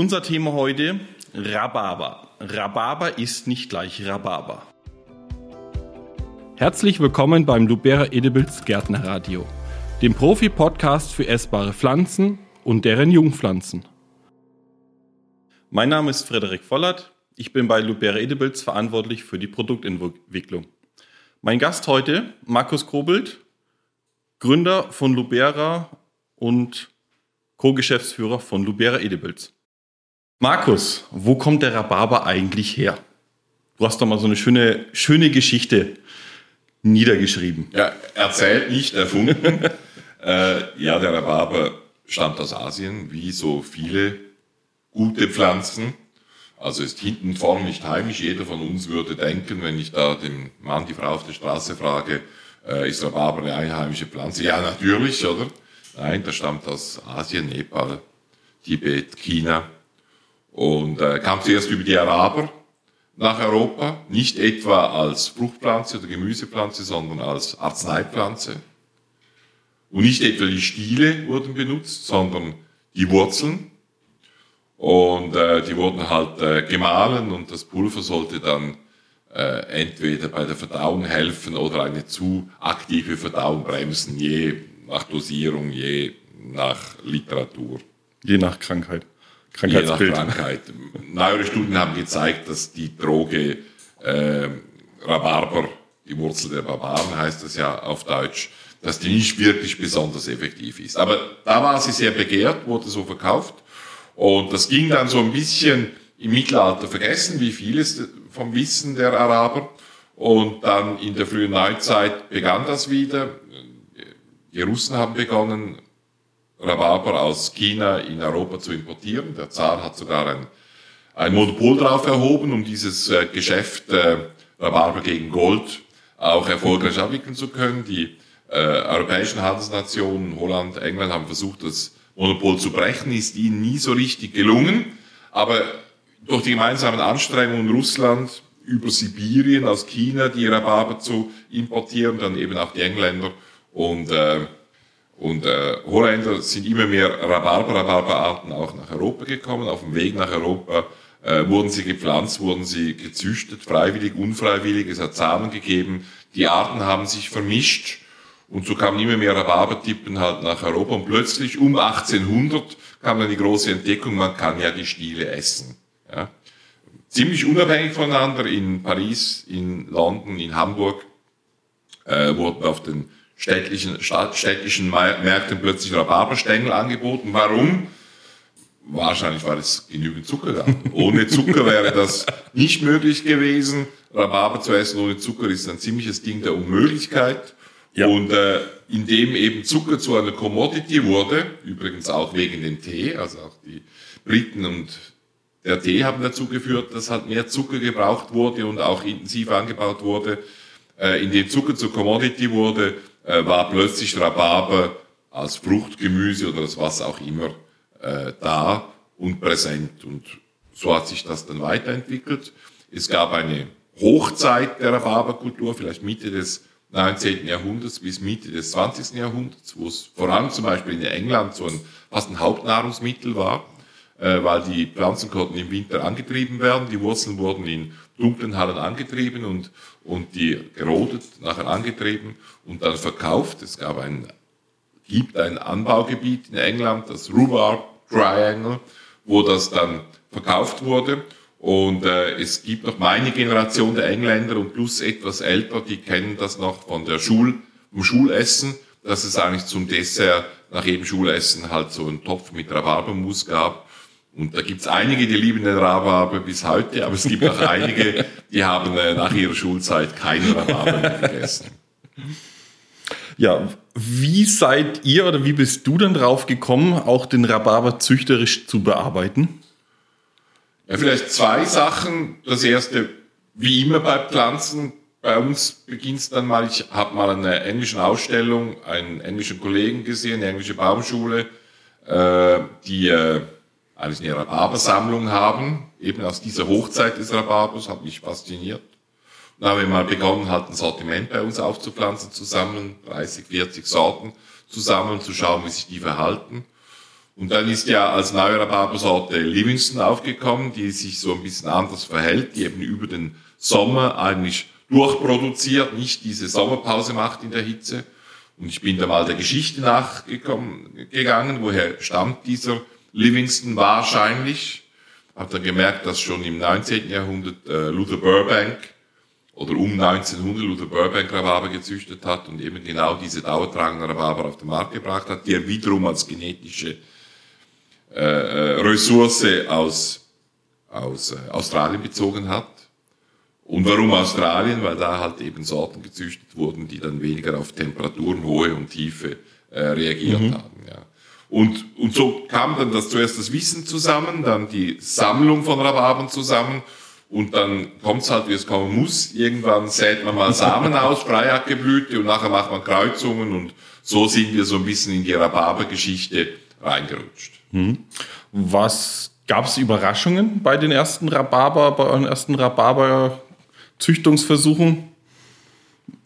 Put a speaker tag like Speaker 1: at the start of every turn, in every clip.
Speaker 1: Unser Thema heute Rhabarber. Rhabarber ist nicht gleich Rhabarber. Herzlich willkommen beim Lubera Edibles Gärtnerradio, dem Profi-Podcast für essbare Pflanzen und deren Jungpflanzen. Mein Name ist Frederik Vollert. Ich bin bei Lubera Edibles verantwortlich für die Produktentwicklung. Mein Gast heute, Markus Kobelt, Gründer von Lubera und Co-Geschäftsführer von Lubera Edibles. Markus, wo kommt der Rhabarber eigentlich her? Du hast doch mal so eine schöne, schöne Geschichte niedergeschrieben.
Speaker 2: Ja, erzählt nicht, erfunden. äh, ja, der Rhabarber stammt aus Asien, wie so viele gute Pflanzen. Also ist hinten vorne nicht heimisch. Jeder von uns würde denken, wenn ich da den Mann, die Frau auf der Straße frage, äh, ist Rhabarber eine einheimische Pflanze? Ja, natürlich, oder? Nein, das stammt aus Asien, Nepal, Tibet, China und äh, kam zuerst über die Araber nach Europa, nicht etwa als Fruchtpflanze oder Gemüsepflanze, sondern als Arzneipflanze. Und nicht etwa die Stiele wurden benutzt, sondern die Wurzeln. Und äh, die wurden halt äh, gemahlen und das Pulver sollte dann äh, entweder bei der Verdauung helfen oder eine zu aktive Verdauung bremsen, je nach Dosierung, je nach Literatur.
Speaker 1: Je nach Krankheit.
Speaker 2: Krankheitsbild. Je nach Krankheit. Neuere Studien haben gezeigt, dass die Droge äh, Rhabarber, die Wurzel der Barbaren heißt das ja auf Deutsch, dass die nicht wirklich besonders effektiv ist. Aber da war sie sehr begehrt, wurde so verkauft. Und das ging dann so ein bisschen im Mittelalter vergessen, wie vieles vom Wissen der Araber. Und dann in der frühen Neuzeit begann das wieder. Die Russen haben begonnen, Rhabarber aus China in Europa zu importieren. Der Zar hat sogar ein, ein Monopol drauf erhoben, um dieses äh, Geschäft äh, Rhabarber gegen Gold auch erfolgreich abwickeln zu können. Die äh, europäischen Handelsnationen, Holland, England, haben versucht, das Monopol zu brechen, ist ihnen nie so richtig gelungen. Aber durch die gemeinsamen Anstrengungen Russland über Sibirien aus China die Rhabarber zu importieren, dann eben auch die Engländer und äh, und äh, Holländer sind immer mehr Rhabarber, Rhabarberarten auch nach Europa gekommen. Auf dem Weg nach Europa äh, wurden sie gepflanzt, wurden sie gezüchtet, freiwillig, unfreiwillig. Es hat Samen gegeben. Die Arten haben sich vermischt. Und so kamen immer mehr Rhabarbertippen halt nach Europa. Und plötzlich um 1800 kam dann die große Entdeckung, man kann ja die Stiele essen. Ja. Ziemlich unabhängig voneinander in Paris, in London, in Hamburg äh, wurden auf den städtlichen, städtischen Märkten plötzlich Rhabarberstängel angeboten. Warum? Wahrscheinlich, weil es genügend Zucker gab. Ohne Zucker wäre das nicht möglich gewesen. Rhabarber zu essen ohne Zucker ist ein ziemliches Ding der Unmöglichkeit. Ja. Und äh, indem eben Zucker zu einer Commodity wurde, übrigens auch wegen dem Tee, also auch die Briten und der Tee haben dazu geführt, dass halt mehr Zucker gebraucht wurde und auch intensiv angebaut wurde, äh, indem Zucker zur Commodity wurde, äh, war plötzlich Rhabarber als Fruchtgemüse oder als was auch immer äh, da und präsent. Und so hat sich das dann weiterentwickelt. Es gab eine Hochzeit der Rhabarberkultur, vielleicht Mitte des 19. Jahrhunderts bis Mitte des 20. Jahrhunderts, wo es vor allem zum Beispiel in England so ein, fast ein Hauptnahrungsmittel war, äh, weil die Pflanzen konnten im Winter angetrieben werden, die Wurzeln wurden in dunklen Hallen angetrieben und, und die gerodet, nachher angetrieben und dann verkauft. Es gab ein, gibt ein Anbaugebiet in England, das Rhubarb Triangle, wo das dann verkauft wurde. Und äh, es gibt noch meine Generation der Engländer und plus etwas älter, die kennen das noch von der Schul, vom Schulessen, dass es eigentlich zum Dessert nach jedem Schulessen halt so einen Topf mit Rhabarbermus gab. Und da gibt's einige, die lieben den Rhabarber bis heute, aber es gibt auch einige, die haben äh, nach ihrer Schulzeit keinen Rhabarber mehr gegessen.
Speaker 1: Ja, wie seid ihr oder wie bist du denn drauf gekommen, auch den Rhabarber züchterisch zu bearbeiten?
Speaker 2: Ja, vielleicht zwei Sachen. Das erste, wie immer bei Pflanzen, bei uns beginnt es dann mal, ich habe mal eine englische Ausstellung, einen englischen Kollegen gesehen, eine englische Baumschule, äh, die äh, eigentlich eine Rhabarbersammlung haben, eben aus dieser Hochzeit des Rhabarbers, hat mich fasziniert. Dann haben wir mal begonnen, halt ein Sortiment bei uns aufzupflanzen, zusammen, 30, 40 Sorten zusammen, zu schauen, wie sich die verhalten. Und dann ist ja als neue Rhabarbersorte Livingston aufgekommen, die sich so ein bisschen anders verhält, die eben über den Sommer eigentlich durchproduziert, nicht diese Sommerpause macht in der Hitze. Und ich bin da mal der Geschichte nachgegangen, woher stammt dieser Livingston wahrscheinlich. Hab dann gemerkt, dass schon im 19. Jahrhundert äh, Luther Burbank oder um 1900 Luther Burbank Rhabarber gezüchtet hat und eben genau diese dauertragende Rhabarber auf den Markt gebracht hat, die er wiederum als genetische äh, äh, Ressource aus, aus äh, Australien bezogen hat. Und warum Australien? Weil da halt eben Sorten gezüchtet wurden, die dann weniger auf Temperaturen, Hohe und Tiefe äh, reagiert mhm. haben. Und, und so kam dann das zuerst das Wissen zusammen, dann die Sammlung von Rhabarbern zusammen und dann kommt's halt, wie es kommen muss. Irgendwann sät man mal Samen aus, Freihackeblüte und nachher macht man Kreuzungen und so sind wir so ein bisschen in die Rhabarbergeschichte reingerutscht.
Speaker 1: Mhm. Was gab's Überraschungen bei den ersten Rhabarber, bei euren ersten Rhabarber-Züchtungsversuchen?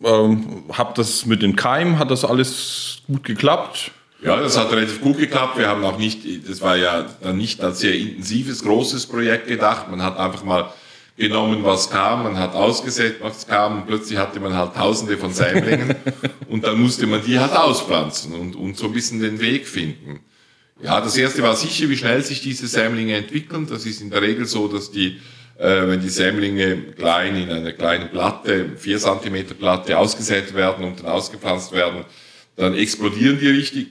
Speaker 1: Ähm, habt das mit den Keimen, hat das alles gut geklappt?
Speaker 2: Ja, das hat relativ gut geklappt. Wir haben auch nicht, das war ja dann nicht als sehr intensives, großes Projekt gedacht. Man hat einfach mal genommen, was kam, man hat ausgesät, was kam, und plötzlich hatte man halt tausende von Sämlingen und dann musste man die halt auspflanzen und, und so ein bisschen den Weg finden. Ja, das erste war sicher, wie schnell sich diese Sämlinge entwickeln. Das ist in der Regel so, dass die, äh, wenn die Sämlinge klein in einer kleinen Platte, vier Zentimeter Platte ausgesät werden und dann ausgepflanzt werden, dann explodieren die richtig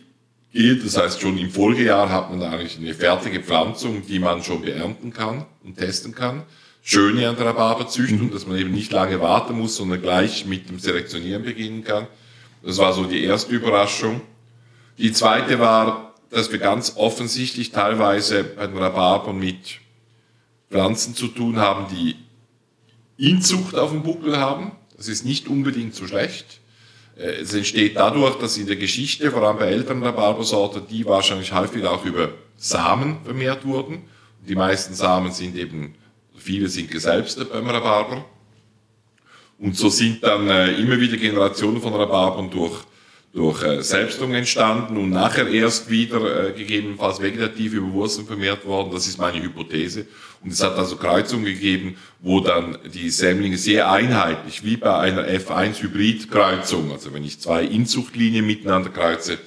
Speaker 2: geht. Das heißt, schon im Folgejahr hat man eigentlich eine fertige Pflanzung, die man schon beernten kann und testen kann. Schöne an der Rhabarberzüchtung, mhm. dass man eben nicht lange warten muss, sondern gleich mit dem Selektionieren beginnen kann. Das war so die erste Überraschung. Die zweite war, dass wir ganz offensichtlich teilweise bei den Rhabarbern mit Pflanzen zu tun haben, die Inzucht auf dem Buckel haben. Das ist nicht unbedingt so schlecht. Äh, es entsteht dadurch, dass in der Geschichte, vor allem bei älteren Rhabarbersorten, die wahrscheinlich häufig auch über Samen vermehrt wurden. Die meisten Samen sind eben, viele sind geselbste beim Rhabarber. Und so sind dann äh, immer wieder Generationen von Rhabarbern durch durch äh, Selbstung entstanden und nachher erst wieder äh, gegebenenfalls vegetativ über Wurzeln vermehrt worden. Das ist meine Hypothese. Und es hat also Kreuzungen gegeben, wo dann die Sämlinge sehr einheitlich, wie bei einer F1-Hybrid-Kreuzung, also wenn ich zwei Inzuchtlinien miteinander kreuze,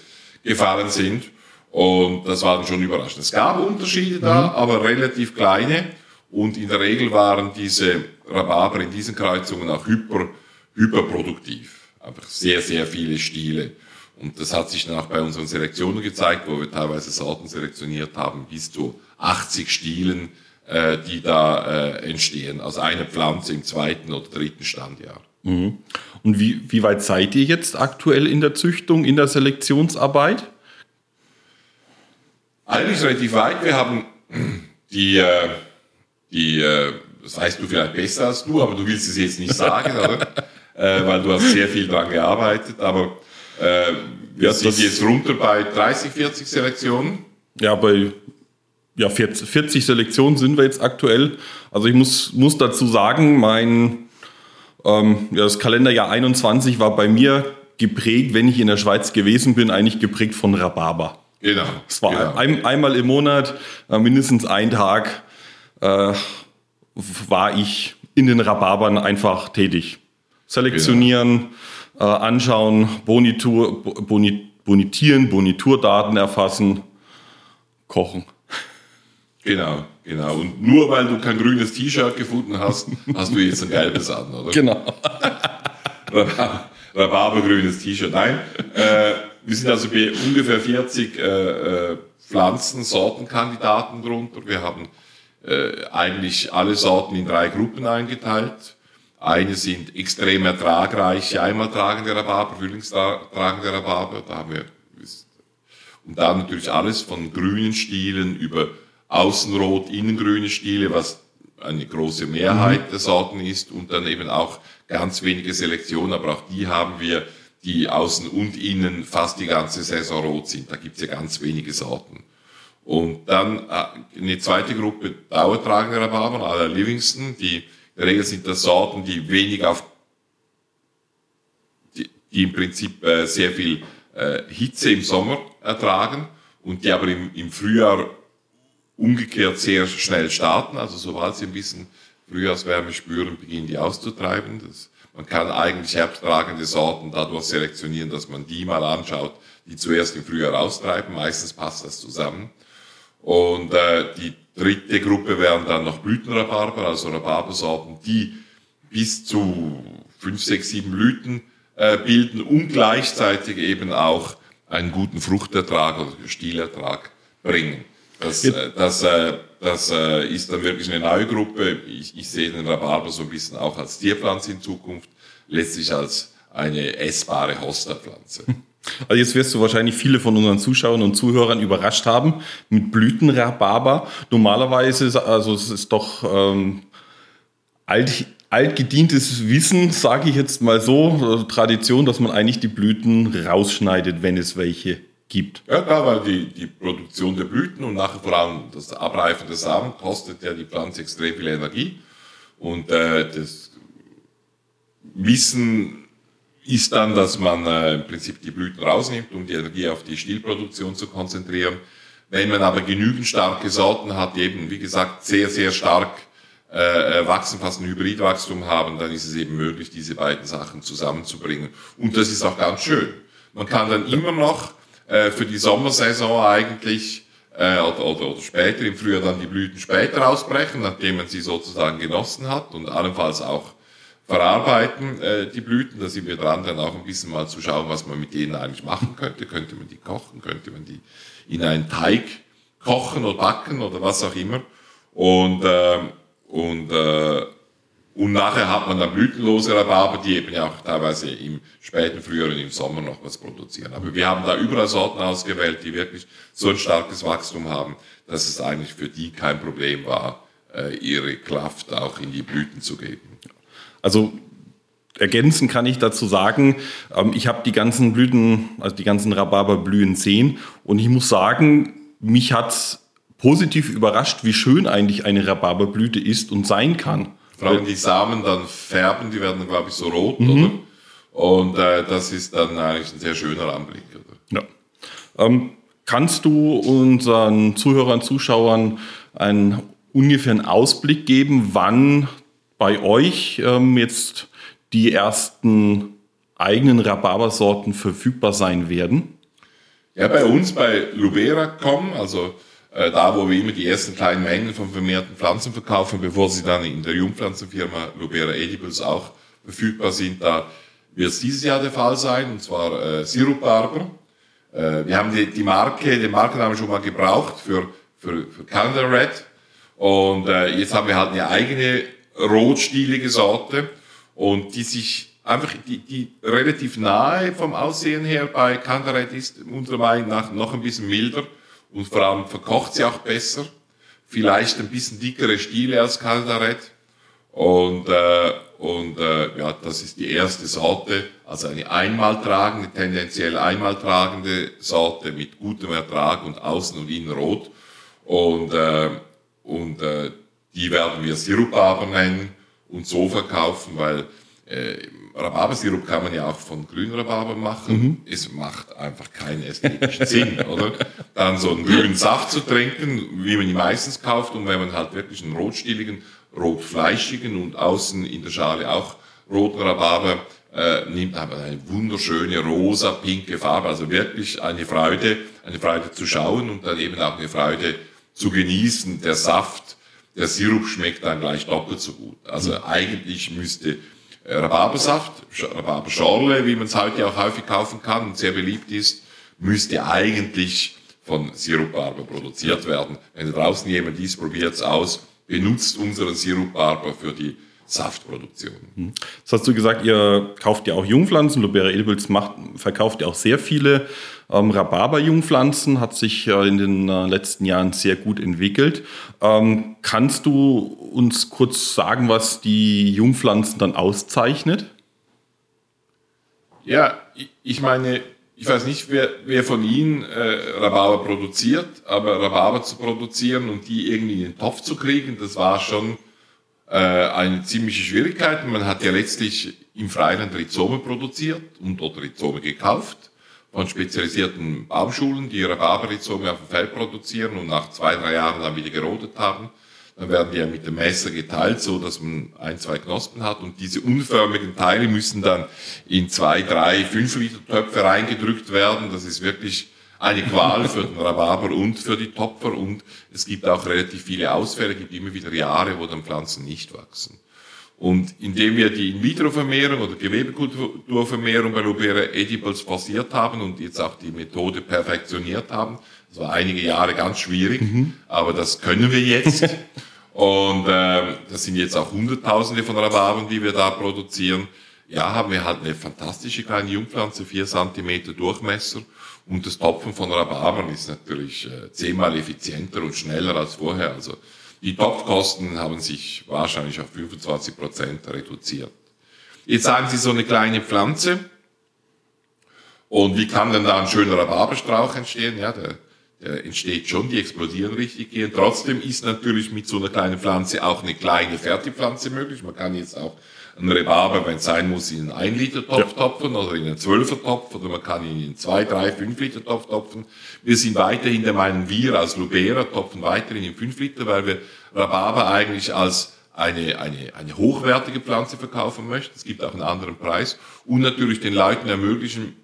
Speaker 2: gefallen sind. Und das war dann schon überraschend. Es gab Unterschiede da, mhm. aber relativ kleine. Und in der Regel waren diese Rhabarber in diesen Kreuzungen auch hyper, hyperproduktiv einfach sehr, sehr viele Stile. Und das hat sich dann auch bei unseren Selektionen gezeigt, wo wir teilweise Sorten selektioniert haben, bis zu 80 Stilen, äh, die da äh, entstehen, aus einer Pflanze im zweiten oder dritten Standjahr.
Speaker 1: Mhm. Und wie, wie weit seid ihr jetzt aktuell in der Züchtung, in der Selektionsarbeit?
Speaker 2: Eigentlich relativ weit. Wir haben die, äh, die äh, das weißt du vielleicht besser als du, aber du willst es jetzt nicht sagen, oder? äh, weil du hast sehr viel daran gearbeitet, aber äh, wir ja, sind jetzt runter bei 30, 40 Selektionen.
Speaker 1: Ja, bei ja, 40, 40 Selektionen sind wir jetzt aktuell. Also ich muss, muss dazu sagen, mein ähm, ja, das Kalenderjahr 21 war bei mir geprägt, wenn ich in der Schweiz gewesen bin, eigentlich geprägt von Rhabarber.
Speaker 2: Genau.
Speaker 1: Es war
Speaker 2: genau.
Speaker 1: Ein, einmal im Monat, äh, mindestens ein Tag, äh, war ich in den Rhabarbern einfach tätig selektionieren, genau. äh, anschauen, Bonitur, boni, bonitieren, Boniturdaten erfassen, kochen.
Speaker 2: Genau, genau. Und nur weil du kein grünes T-Shirt gefunden hast, hast du jetzt ein gelbes an, oder?
Speaker 1: Genau.
Speaker 2: Rhabarbergrünes T-Shirt. Nein, äh, wir sind also bei ungefähr 40 äh, äh, Pflanzensortenkandidaten drunter. Wir haben äh, eigentlich alle Sorten in drei Gruppen eingeteilt. Eine sind extrem ertragreiche, einmal tragende Rhabarber, frühlingstragende Rhabarber. Da haben wir, und dann natürlich alles von grünen Stielen über außenrot, innengrüne Stiele, was eine große Mehrheit mhm. der Sorten ist und dann eben auch ganz wenige Selektionen, aber auch die haben wir, die außen und innen fast die ganze Saison rot sind. Da gibt's ja ganz wenige Sorten. Und dann äh, eine zweite Gruppe dauertragende Rhabarber, aller Livingston, die in der Regel sind das Sorten, die wenig auf, die, die im Prinzip äh, sehr viel äh, Hitze im Sommer ertragen und die aber im, im Frühjahr umgekehrt sehr schnell starten. Also sobald sie ein bisschen Frühjahrswärme spüren, beginnen die auszutreiben. Das, man kann eigentlich herbsttragende Sorten dadurch selektionieren, dass man die mal anschaut, die zuerst im Frühjahr austreiben. Meistens passt das zusammen. Und äh, die dritte Gruppe wären dann noch Blütenrhabarber, also Rhabarbersorten, die bis zu fünf, sechs, sieben Blüten äh, bilden und gleichzeitig eben auch einen guten Fruchtertrag oder Stielertrag bringen. Das, äh, das, äh, das äh, ist dann wirklich eine neue Gruppe. Ich, ich sehe den Rhabarber so ein bisschen auch als Tierpflanze in Zukunft, letztlich als eine essbare Hosterpflanze.
Speaker 1: Also jetzt wirst du wahrscheinlich viele von unseren Zuschauern und Zuhörern überrascht haben mit Blütenrhabarber. Normalerweise, also es ist doch ähm, alt, altgedientes Wissen, sage ich jetzt mal so, Tradition, dass man eigentlich die Blüten rausschneidet, wenn es welche gibt.
Speaker 2: Ja, klar, weil die, die Produktion der Blüten und nachher vor allem das Abreifen der Samen kostet ja die Pflanze extrem viel Energie. Und äh, das Wissen ist dann, dass man äh, im Prinzip die Blüten rausnimmt, um die Energie auf die Stillproduktion zu konzentrieren. Wenn man aber genügend starke Sorten hat, die eben, wie gesagt, sehr, sehr stark äh, äh, wachsen, fast ein Hybridwachstum haben, dann ist es eben möglich, diese beiden Sachen zusammenzubringen. Und das ist auch ganz schön. Man kann dann immer noch äh, für die Sommersaison eigentlich äh, oder, oder, oder später im Frühjahr dann die Blüten später ausbrechen, nachdem man sie sozusagen genossen hat und allenfalls auch verarbeiten äh, die Blüten. Da sind wir dran, dann auch ein bisschen mal zu schauen, was man mit denen eigentlich machen könnte. Könnte man die kochen, könnte man die in einen Teig kochen oder backen oder was auch immer. Und, äh, und, äh, und nachher hat man dann blütenlose Rhabarber, die eben ja auch teilweise im späten Frühjahr und im Sommer noch was produzieren. Aber wir haben da überall Sorten ausgewählt, die wirklich so ein starkes Wachstum haben, dass es eigentlich für die kein Problem war, äh, ihre Kraft auch in die Blüten zu geben.
Speaker 1: Also ergänzen kann ich dazu sagen, ähm, ich habe die ganzen Blüten, also die ganzen Rhabarberblühen sehen und ich muss sagen, mich hat positiv überrascht, wie schön eigentlich eine Rhabarberblüte ist und sein kann.
Speaker 2: Vor allem die Samen dann färben, die werden, glaube ich, so rot, mhm. oder? Und äh, das ist dann eigentlich ein sehr schöner Anblick. Oder?
Speaker 1: Ja. Ähm, kannst du unseren Zuhörern, Zuschauern einen ungefähren Ausblick geben, wann bei euch ähm, jetzt die ersten eigenen Rhabarbersorten verfügbar sein werden?
Speaker 2: Ja, bei uns bei Lubera.com, also äh, da, wo wir immer die ersten kleinen Mengen von vermehrten Pflanzen verkaufen, bevor sie dann in der Jungpflanzenfirma Lubera Edibles auch verfügbar sind, da wird es dieses Jahr der Fall sein, und zwar äh, Sirupbarber. Äh, wir haben die, die Marke, den Markennamen schon mal gebraucht für, für, für Calendar Red. Und äh, jetzt haben wir halt eine eigene rotstielige Sorte und die sich einfach, die, die relativ nahe vom Aussehen her bei Candaret ist, unserer Meinung nach noch ein bisschen milder und vor allem verkocht sie auch besser. Vielleicht ein bisschen dickere Stiele als Candaret. Und, äh, und äh, ja, das ist die erste Sorte, also eine einmal tragende, tendenziell einmal tragende Sorte mit gutem Ertrag und außen und innen rot. Und, äh, und äh, die werden wir Sirupaber nennen und so verkaufen, weil äh, Rhabarbersirup kann man ja auch von Grünrhabarber machen. Mhm. Es macht einfach keinen ästhetischen Sinn, oder? Dann so einen grünen Saft zu trinken, wie man ihn meistens kauft. Und wenn man halt wirklich einen rotstieligen, rotfleischigen und außen in der Schale auch roten Rhabarber äh, nimmt, hat man eine wunderschöne rosa, pinke Farbe. Also wirklich eine Freude, eine Freude zu schauen und dann eben auch eine Freude zu genießen. Der Saft der Sirup schmeckt dann gleich doppelt so gut. Also mhm. eigentlich müsste äh, Rhabarbersaft, Rhabarberschorle, wie man es heute auch häufig kaufen kann und sehr beliebt ist, müsste eigentlich von Sirupbarber produziert werden. Wenn draußen jemand dies probiert aus, benutzt unseren Sirupbarber für die Saftproduktion.
Speaker 1: Mhm. Das hast du gesagt, ihr kauft ja auch Jungpflanzen. Lubera Edibles macht, verkauft ja auch sehr viele ähm, Rhabarber-Jungpflanzen, hat sich äh, in den äh, letzten Jahren sehr gut entwickelt. Ähm, kannst du uns kurz sagen, was die Jungpflanzen dann auszeichnet?
Speaker 2: Ja, ich meine, ich weiß nicht, wer, wer von Ihnen äh, Rhabarber produziert, aber Rhabarber zu produzieren und die irgendwie in den Topf zu kriegen, das war schon äh, eine ziemliche Schwierigkeit. Man hat ja letztlich im Freiland Rhizome produziert und oder Rhizome gekauft von spezialisierten Baumschulen, die Rhabarberrhizome auf dem Feld produzieren und nach zwei, drei Jahren dann wieder gerodet haben. Dann werden die ja mit dem Messer geteilt, so dass man ein, zwei Knospen hat und diese unförmigen Teile müssen dann in zwei, drei, fünf Liter Töpfe reingedrückt werden. Das ist wirklich eine Qual für den Rhabarber und für die Topfer und es gibt auch relativ viele Ausfälle, es gibt immer wieder Jahre, wo dann Pflanzen nicht wachsen. Und indem wir die In-vitro-Vermehrung oder Gewebekulturvermehrung bei Lubera Edibles forciert haben und jetzt auch die Methode perfektioniert haben, das war einige Jahre ganz schwierig, mhm. aber das können wir jetzt. und äh, das sind jetzt auch Hunderttausende von Rhabarbern, die wir da produzieren. Ja, haben wir halt eine fantastische kleine Jungpflanze, vier Zentimeter Durchmesser. Und das Topfen von Rhabarbern ist natürlich äh, zehnmal effizienter und schneller als vorher. Also die Topfkosten haben sich wahrscheinlich auf 25 Prozent reduziert. Jetzt sagen Sie so eine kleine Pflanze. Und wie kann denn da ein schöner Rhabarberstrauch entstehen? Ja, der, der entsteht schon, die explodieren richtig gehen. Trotzdem ist natürlich mit so einer kleinen Pflanze auch eine kleine Fertigpflanze möglich. Man kann jetzt auch ein Rhabarber, wenn es sein muss, in einen 1 Liter Topf ja. topfen oder in einen 12er Topf oder man kann ihn in 2, 3, 5 Liter Topf topfen. Wir sind weiterhin der Meinung, wir als Lubera topfen weiterhin in 5 Liter, weil wir Rhabarber eigentlich als eine, eine, eine hochwertige Pflanze verkaufen möchten. Es gibt auch einen anderen Preis und natürlich den Leuten ermöglichen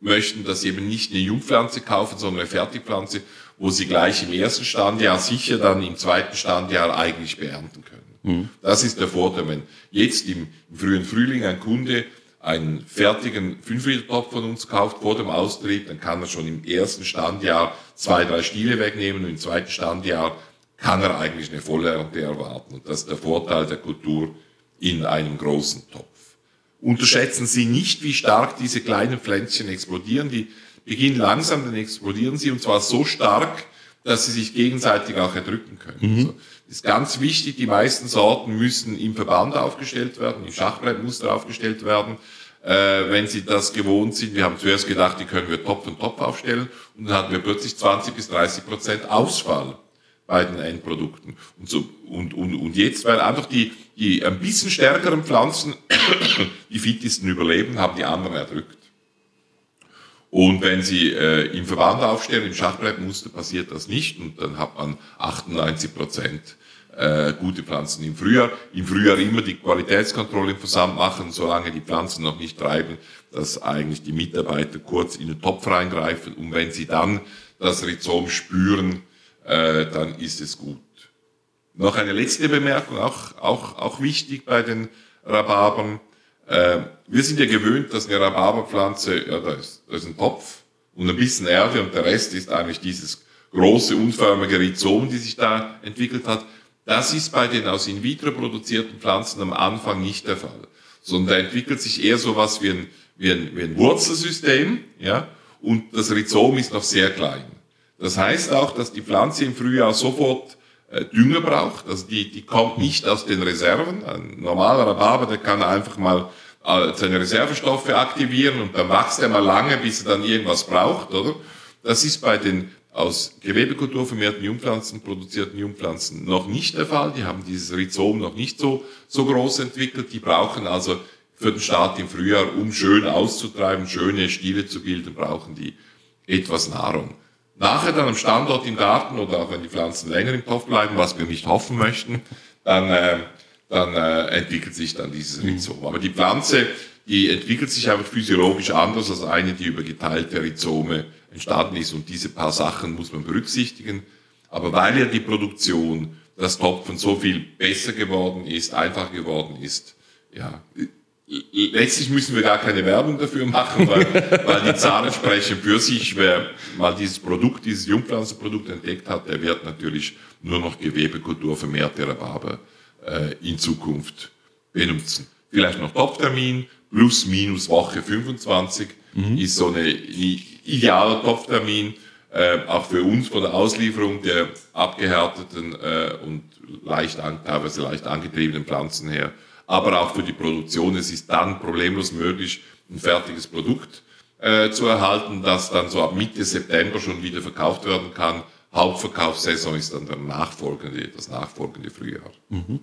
Speaker 2: möchten, dass sie eben nicht eine Jungpflanze kaufen, sondern eine Fertigpflanze, wo sie gleich im ersten Standjahr sicher dann im zweiten Standjahr eigentlich beernten können. Mhm. Das ist der Vorteil, wenn jetzt im, frühen Frühling ein Kunde einen fertigen 5-Liter-Topf von uns kauft vor dem Austrieb, dann kann er schon im ersten Standjahr zwei, drei Stiele wegnehmen und im zweiten Standjahr kann er eigentlich eine Vollernte erwarten. Und das ist der Vorteil der Kultur in einem großen Topf. Unterschätzen Sie nicht, wie stark diese kleinen Pflänzchen explodieren. Die beginnen langsam, dann explodieren sie und zwar so stark, dass sie sich gegenseitig auch erdrücken können. Mhm. Also, ist ganz wichtig, die meisten Sorten müssen im Verband aufgestellt werden, im Schachbrettmuster aufgestellt werden. Äh, wenn Sie das gewohnt sind, wir haben zuerst gedacht, die können wir Topf und Topf aufstellen und dann hatten wir plötzlich 20 bis 30 Prozent Ausfall bei den Endprodukten. Und, so, und, und, und jetzt, weil einfach die, die ein bisschen stärkeren Pflanzen die fittesten überleben, haben die anderen erdrückt. Und wenn Sie äh, im Verband aufstellen, im Schachbrettmuster, passiert das nicht und dann hat man 98 Prozent äh, gute Pflanzen im Frühjahr. Im Frühjahr immer die Qualitätskontrolle im Versand machen, solange die Pflanzen noch nicht treiben, dass eigentlich die Mitarbeiter kurz in den Topf reingreifen und wenn sie dann das Rhizom spüren, äh, dann ist es gut. Noch eine letzte Bemerkung, auch, auch, auch wichtig bei den Rhabarbern. Äh, wir sind ja gewöhnt, dass eine Rhabarberpflanze, ja, da ist, da ist ein Topf und ein bisschen Erde und der Rest ist eigentlich dieses große, unförmige Rhizom, die sich da entwickelt hat. Das ist bei den aus in vitro produzierten Pflanzen am Anfang nicht der Fall, sondern da entwickelt sich eher so was wie ein, wie ein, wie ein Wurzelsystem, ja, und das Rhizom ist noch sehr klein. Das heißt auch, dass die Pflanze im Frühjahr sofort Dünger braucht. Also die, die kommt nicht aus den Reserven. Ein normaler Rhabarber, der kann einfach mal äh, seine Reservestoffe aktivieren und dann wächst er mal lange, bis er dann irgendwas braucht, oder? Das ist bei den aus Gewebekultur vermehrten Jungpflanzen produzierten Jungpflanzen noch nicht der Fall. Die haben dieses Rhizom noch nicht so, so groß entwickelt. Die brauchen also für den Start im Frühjahr, um schön auszutreiben, schöne Stiele zu bilden, brauchen die etwas Nahrung. Nachher dann am Standort im Garten oder auch wenn die Pflanzen länger im Topf bleiben, was wir nicht hoffen möchten, dann, äh, dann äh, entwickelt sich dann dieses Rhizom. Aber die Pflanze, die entwickelt sich einfach physiologisch anders als eine, die über geteilte Rhizome entstanden ist. Und diese paar Sachen muss man berücksichtigen. Aber weil ja die Produktion, das Topfen so viel besser geworden ist, einfacher geworden ist, ja, letztlich müssen wir gar keine Werbung dafür machen, weil, weil die Zahlen sprechen für sich. Wer mal dieses Produkt, dieses Jungpflanzenprodukt entdeckt hat, der wird natürlich nur noch Gewebekultur vermehrte Rhabarber äh, in Zukunft benutzen. Vielleicht noch Topftermin, plus minus Woche 25 mhm. ist so eine idealer Topftermin, äh, auch für uns von der Auslieferung der abgehärteten äh, und leicht an, teilweise leicht angetriebenen Pflanzen her aber auch für die Produktion. Es ist dann problemlos möglich, ein fertiges Produkt äh, zu erhalten, das dann so ab Mitte September schon wieder verkauft werden kann. Hauptverkaufssaison ist dann der nachfolgende, das nachfolgende Frühjahr. Mhm.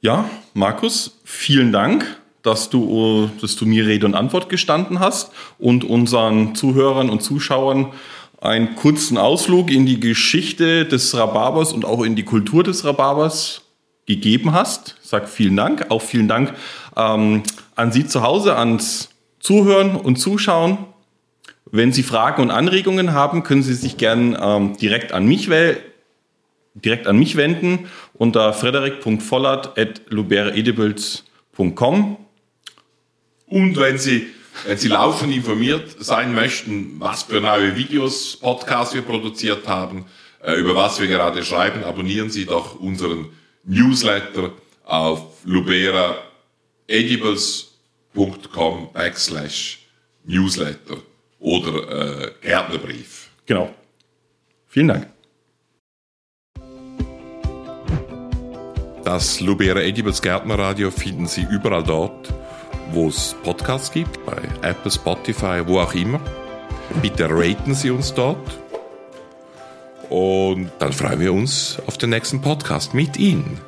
Speaker 1: Ja, Markus, vielen Dank. dass du, dass du mir Rede und Antwort gestanden hast und unseren Zuhörern und Zuschauern einen kurzen Ausflug in die Geschichte des Rhabarbers und auch in die Kultur des Rhabarbers gegeben hast. Sage vielen Dank. Auch vielen Dank ähm, an Sie zu Hause, ans Zuhören und Zuschauen. Wenn Sie Fragen und Anregungen haben, können Sie sich gern ähm, direkt an mich direkt an mich wenden unter frederik.vollert.lubereedibles.com.
Speaker 2: Und wenn Sie, wenn Sie laufend informiert sein möchten, was für neue Videos, Podcasts wir produziert haben, äh, über was wir gerade schreiben, abonnieren Sie doch unseren Newsletter auf luberaedibles.com backslash Newsletter oder äh, Gärtnerbrief.
Speaker 1: Genau. Vielen Dank.
Speaker 2: Das Lubera Edibles Gärtnerradio finden Sie überall dort, wo es Podcasts gibt, bei Apple, Spotify, wo auch immer. Bitte raten Sie uns dort. Und dann freuen wir uns auf den nächsten Podcast mit Ihnen.